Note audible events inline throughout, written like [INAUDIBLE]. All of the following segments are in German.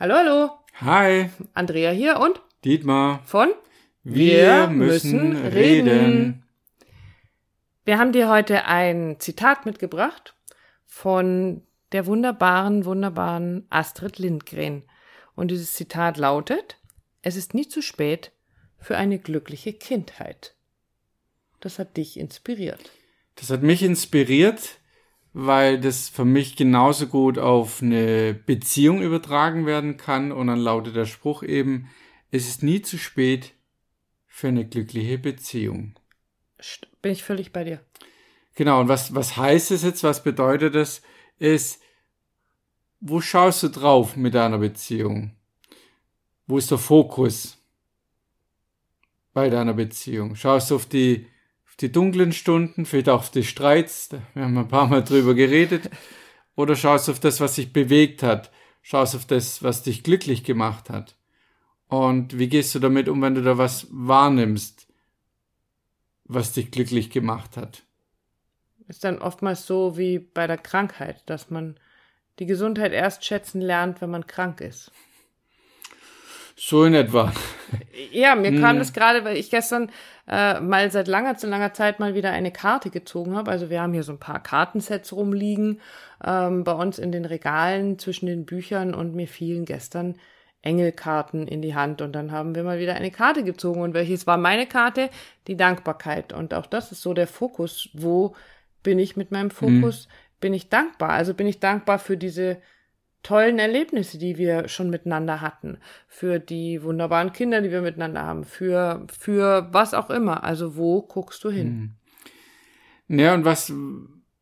Hallo, hallo. Hi, Andrea hier und Dietmar. von Wir müssen reden. Wir haben dir heute ein Zitat mitgebracht von der wunderbaren, wunderbaren Astrid Lindgren. Und dieses Zitat lautet, es ist nie zu spät für eine glückliche Kindheit. Das hat dich inspiriert. Das hat mich inspiriert, weil das für mich genauso gut auf eine Beziehung übertragen werden kann. Und dann lautet der Spruch eben, es ist nie zu spät für eine glückliche Beziehung. Bin ich völlig bei dir. Genau, und was, was heißt es jetzt, was bedeutet das? Ist, wo schaust du drauf mit deiner Beziehung? Wo ist der Fokus bei deiner Beziehung? Schaust du auf die, die dunklen Stunden, vielleicht auch auf die Streits, wir haben ein paar Mal drüber geredet, oder schaust auf das, was dich bewegt hat? Schaust auf das, was dich glücklich gemacht hat? Und wie gehst du damit um, wenn du da was wahrnimmst, was dich glücklich gemacht hat? Ist dann oftmals so wie bei der Krankheit, dass man die Gesundheit erst schätzen lernt, wenn man krank ist. So in etwa. Ja, mir kam Hm. das gerade, weil ich gestern äh, mal seit langer zu langer Zeit mal wieder eine Karte gezogen habe. Also wir haben hier so ein paar Kartensets rumliegen ähm, bei uns in den Regalen zwischen den Büchern und mir fielen gestern Engelkarten in die Hand und dann haben wir mal wieder eine Karte gezogen und welches war meine Karte? Die Dankbarkeit und auch das ist so der Fokus. Wo bin ich mit meinem Fokus? Bin ich dankbar? Also bin ich dankbar für diese tollen Erlebnisse, die wir schon miteinander hatten, für die wunderbaren Kinder, die wir miteinander haben, für, für was auch immer. Also wo guckst du hin? Ja, und was,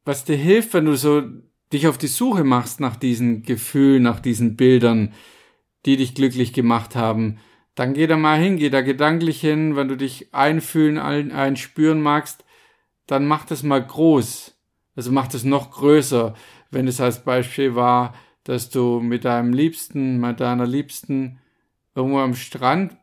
was dir hilft, wenn du so dich auf die Suche machst nach diesen Gefühlen, nach diesen Bildern, die dich glücklich gemacht haben, dann geh da mal hin, geh da gedanklich hin, wenn du dich einfühlen, ein, einspüren magst, dann mach das mal groß. Also mach das noch größer. Wenn es als Beispiel war, dass du mit deinem Liebsten, mit deiner Liebsten irgendwo am Strand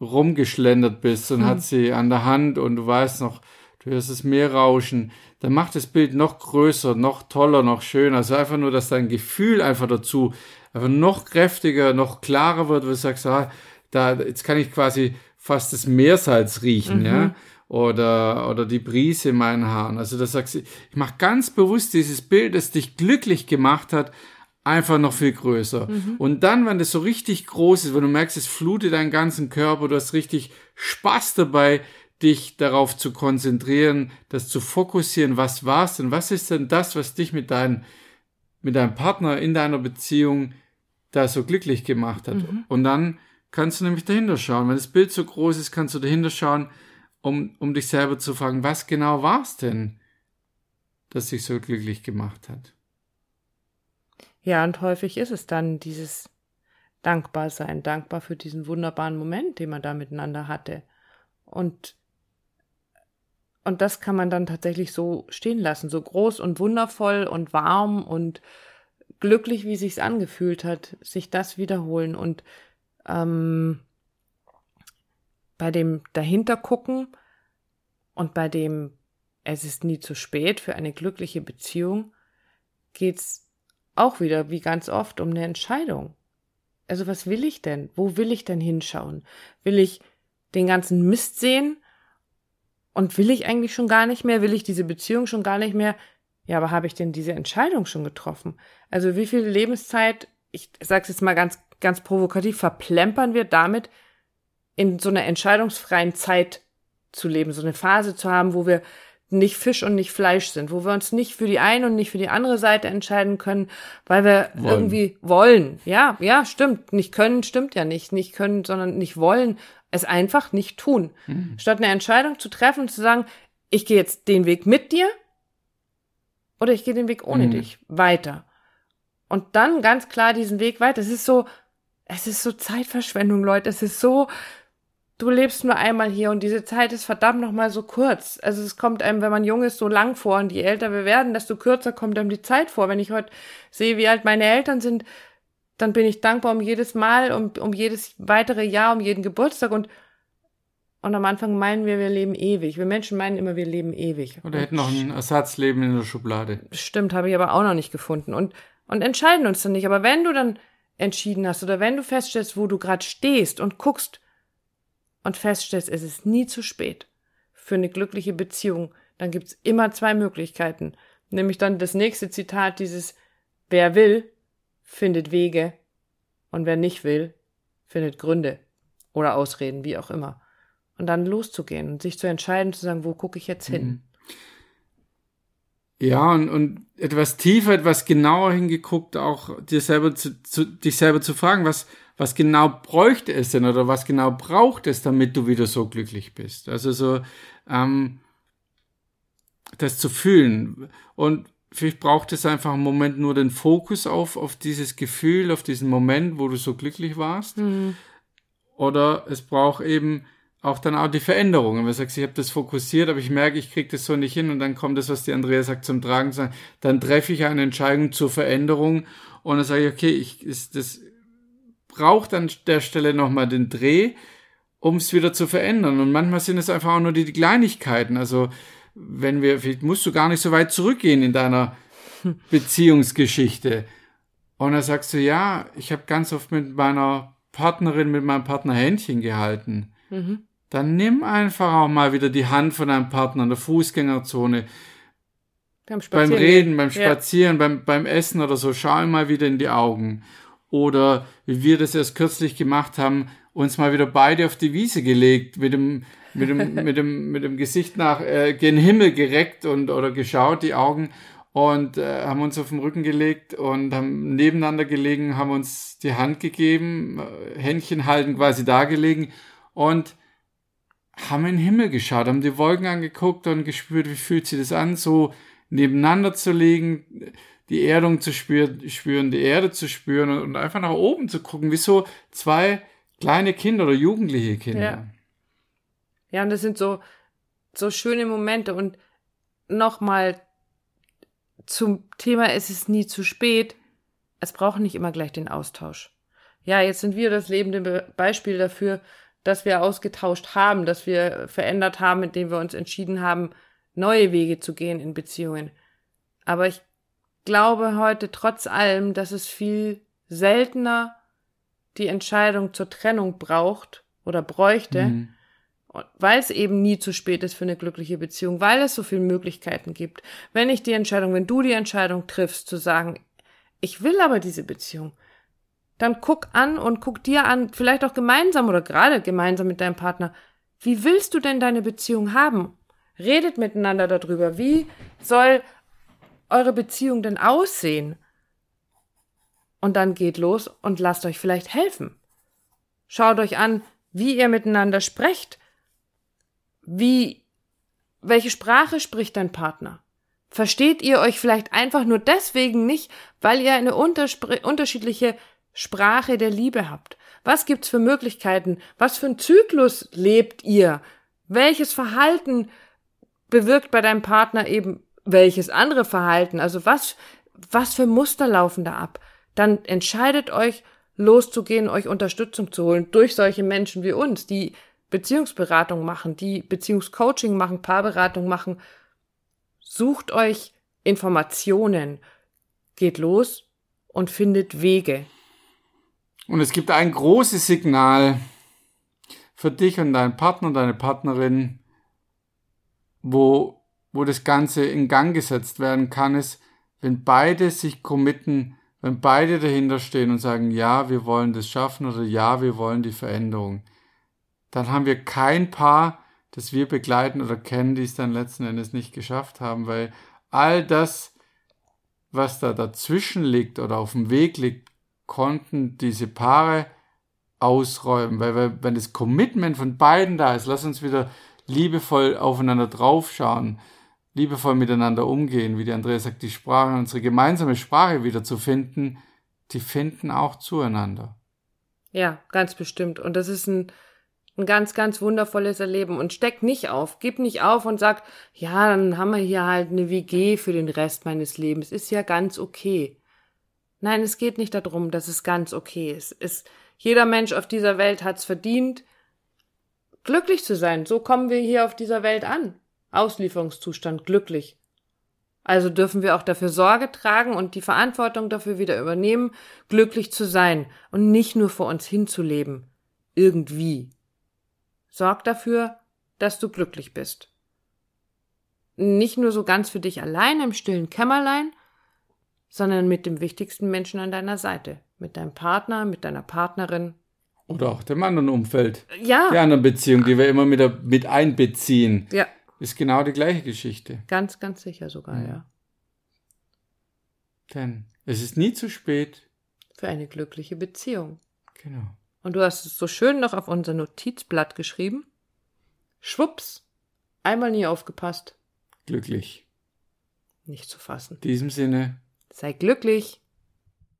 rumgeschlendert bist und hat sie an der Hand und du weißt noch, du hörst das Meer rauschen, dann macht das Bild noch größer, noch toller, noch schöner. Also einfach nur, dass dein Gefühl einfach dazu einfach noch kräftiger, noch klarer wird, wo du sagst, ah, da, jetzt kann ich quasi fast das Meersalz riechen, ja. Oder, oder die Brise in meinen Haaren. Also das sagst du, ich mache ganz bewusst dieses Bild, das dich glücklich gemacht hat, einfach noch viel größer. Und dann, wenn das so richtig groß ist, wenn du merkst, es flutet deinen ganzen Körper, du hast richtig Spaß dabei, dich darauf zu konzentrieren, das zu fokussieren, was war's denn, was ist denn das, was dich mit deinem, mit deinem Partner in deiner Beziehung da so glücklich gemacht hat. Und dann kannst du nämlich dahinter schauen. Wenn das Bild so groß ist, kannst du dahinter schauen, um, um dich selber zu fragen, was genau war's denn, das dich so glücklich gemacht hat. Ja, und häufig ist es dann dieses Dankbarsein, dankbar für diesen wunderbaren Moment, den man da miteinander hatte. Und, und das kann man dann tatsächlich so stehen lassen, so groß und wundervoll und warm und glücklich, wie sich's angefühlt hat, sich das wiederholen und ähm, bei dem dahinter gucken und bei dem es ist nie zu spät für eine glückliche Beziehung geht's auch wieder, wie ganz oft, um eine Entscheidung. Also was will ich denn? Wo will ich denn hinschauen? Will ich den ganzen Mist sehen? Und will ich eigentlich schon gar nicht mehr? Will ich diese Beziehung schon gar nicht mehr? Ja, aber habe ich denn diese Entscheidung schon getroffen? Also wie viel Lebenszeit, ich sag's jetzt mal ganz, ganz provokativ, verplempern wir damit, in so einer entscheidungsfreien Zeit zu leben, so eine Phase zu haben, wo wir nicht Fisch und nicht Fleisch sind, wo wir uns nicht für die eine und nicht für die andere Seite entscheiden können, weil wir Wollen. irgendwie wollen. Ja, ja, stimmt. Nicht können stimmt ja nicht. Nicht können, sondern nicht wollen. Es einfach nicht tun. Statt eine Entscheidung zu treffen und zu sagen, ich gehe jetzt den Weg mit dir oder ich gehe den Weg ohne Mhm. dich weiter. Und dann ganz klar diesen Weg weiter. Es ist so, es ist so Zeitverschwendung, Leute. Es ist so, du lebst nur einmal hier und diese Zeit ist verdammt noch mal so kurz. Also es kommt einem, wenn man jung ist, so lang vor und je älter wir werden, desto kürzer kommt einem die Zeit vor. Wenn ich heute sehe, wie alt meine Eltern sind, dann bin ich dankbar um jedes Mal, um, um jedes weitere Jahr, um jeden Geburtstag und und am Anfang meinen wir, wir leben ewig. Wir Menschen meinen immer, wir leben ewig. Oder hätten noch ein Ersatzleben in der Schublade. Stimmt, habe ich aber auch noch nicht gefunden. Und, und entscheiden uns dann nicht. Aber wenn du dann entschieden hast oder wenn du feststellst, wo du gerade stehst und guckst und feststellst, es ist nie zu spät für eine glückliche Beziehung, dann gibt's immer zwei Möglichkeiten. Nämlich dann das nächste Zitat, dieses Wer will, findet Wege und wer nicht will, findet Gründe oder Ausreden, wie auch immer. Und dann loszugehen und sich zu entscheiden, zu sagen, wo gucke ich jetzt hin? Mhm. Ja, und, und etwas tiefer, etwas genauer hingeguckt, auch dir selber zu, zu, dich selber zu fragen, was, was genau bräuchte es denn oder was genau braucht es, damit du wieder so glücklich bist? Also so, ähm, das zu fühlen. Und vielleicht braucht es einfach einen Moment nur den Fokus auf, auf dieses Gefühl, auf diesen Moment, wo du so glücklich warst. Mhm. Oder es braucht eben auch dann auch die Veränderungen. Wenn du sagst, ich habe das fokussiert, aber ich merke, ich kriege das so nicht hin und dann kommt das, was die Andrea sagt, zum Tragen, dann treffe ich eine Entscheidung zur Veränderung und dann sage ich, okay, ich, ist, das braucht an der Stelle nochmal den Dreh, um es wieder zu verändern. Und manchmal sind es einfach auch nur die, die Kleinigkeiten. Also wenn wir, vielleicht musst du gar nicht so weit zurückgehen in deiner [LAUGHS] Beziehungsgeschichte. Und dann sagst du, ja, ich habe ganz oft mit meiner Partnerin, mit meinem Partner Händchen gehalten. Mhm dann nimm einfach auch mal wieder die Hand von deinem Partner in der Fußgängerzone. Beim, beim Reden, beim Spazieren, ja. beim, beim Essen oder so, schau ihm mal wieder in die Augen. Oder wie wir das erst kürzlich gemacht haben, uns mal wieder beide auf die Wiese gelegt, mit dem, mit dem, [LAUGHS] mit dem, mit dem Gesicht nach äh, gen Himmel gereckt und oder geschaut, die Augen und äh, haben uns auf den Rücken gelegt und haben nebeneinander gelegen, haben uns die Hand gegeben, äh, Händchen halten quasi da gelegen und haben in den Himmel geschaut, haben die Wolken angeguckt und gespürt, wie fühlt sich das an, so nebeneinander zu legen, die Erdung zu spüren, spüren die Erde zu spüren und einfach nach oben zu gucken, wie so zwei kleine Kinder oder jugendliche Kinder. Ja, ja und das sind so, so schöne Momente und nochmal zum Thema, es ist nie zu spät. Es braucht nicht immer gleich den Austausch. Ja, jetzt sind wir das lebende Beispiel dafür, dass wir ausgetauscht haben, dass wir verändert haben, indem wir uns entschieden haben, neue Wege zu gehen in Beziehungen. Aber ich glaube heute trotz allem, dass es viel seltener die Entscheidung zur Trennung braucht oder bräuchte, mhm. weil es eben nie zu spät ist für eine glückliche Beziehung, weil es so viele Möglichkeiten gibt. Wenn ich die Entscheidung, wenn du die Entscheidung triffst, zu sagen, ich will aber diese Beziehung, dann guck an und guck dir an, vielleicht auch gemeinsam oder gerade gemeinsam mit deinem Partner, wie willst du denn deine Beziehung haben? Redet miteinander darüber. Wie soll eure Beziehung denn aussehen? Und dann geht los und lasst euch vielleicht helfen. Schaut euch an, wie ihr miteinander sprecht. Wie, welche Sprache spricht dein Partner? Versteht ihr euch vielleicht einfach nur deswegen nicht, weil ihr eine unterschiedliche Sprache der Liebe habt? Was gibt's für Möglichkeiten? Was für ein Zyklus lebt ihr? Welches Verhalten bewirkt bei deinem Partner eben welches andere Verhalten? Also was, was für Muster laufen da ab? Dann entscheidet euch, loszugehen, euch Unterstützung zu holen durch solche Menschen wie uns, die Beziehungsberatung machen, die Beziehungscoaching machen, Paarberatung machen. Sucht euch Informationen, geht los und findet Wege. Und es gibt ein großes Signal für dich und deinen Partner und deine Partnerin, wo, wo das Ganze in Gang gesetzt werden kann, ist, wenn beide sich committen, wenn beide dahinter stehen und sagen, ja, wir wollen das schaffen oder ja, wir wollen die Veränderung, dann haben wir kein Paar, das wir begleiten oder kennen, die es dann letzten Endes nicht geschafft haben, weil all das, was da dazwischen liegt oder auf dem Weg liegt, konnten diese Paare ausräumen, weil, weil wenn das Commitment von beiden da ist, lass uns wieder liebevoll aufeinander draufschauen, liebevoll miteinander umgehen, wie die Andrea sagt, die Sprache, unsere gemeinsame Sprache wieder zu finden, die finden auch zueinander. Ja, ganz bestimmt. Und das ist ein, ein ganz, ganz wundervolles Erleben. Und steck nicht auf, gib nicht auf und sag, ja, dann haben wir hier halt eine WG für den Rest meines Lebens. Ist ja ganz okay. Nein, es geht nicht darum, dass es ganz okay ist. Es, jeder Mensch auf dieser Welt hat's verdient, glücklich zu sein. So kommen wir hier auf dieser Welt an. Auslieferungszustand, glücklich. Also dürfen wir auch dafür Sorge tragen und die Verantwortung dafür wieder übernehmen, glücklich zu sein und nicht nur vor uns hinzuleben. Irgendwie. Sorg dafür, dass du glücklich bist. Nicht nur so ganz für dich allein im stillen Kämmerlein, sondern mit dem wichtigsten Menschen an deiner Seite, mit deinem Partner, mit deiner Partnerin. Oder auch dem anderen Umfeld. Ja. Die anderen Beziehungen, die wir immer mit, mit einbeziehen. Ja. Ist genau die gleiche Geschichte. Ganz, ganz sicher sogar, ja. ja. Denn es ist nie zu spät. Für eine glückliche Beziehung. Genau. Und du hast es so schön noch auf unser Notizblatt geschrieben. Schwupps. Einmal nie aufgepasst. Glücklich. Nicht zu fassen. In diesem Sinne. Sei glücklich.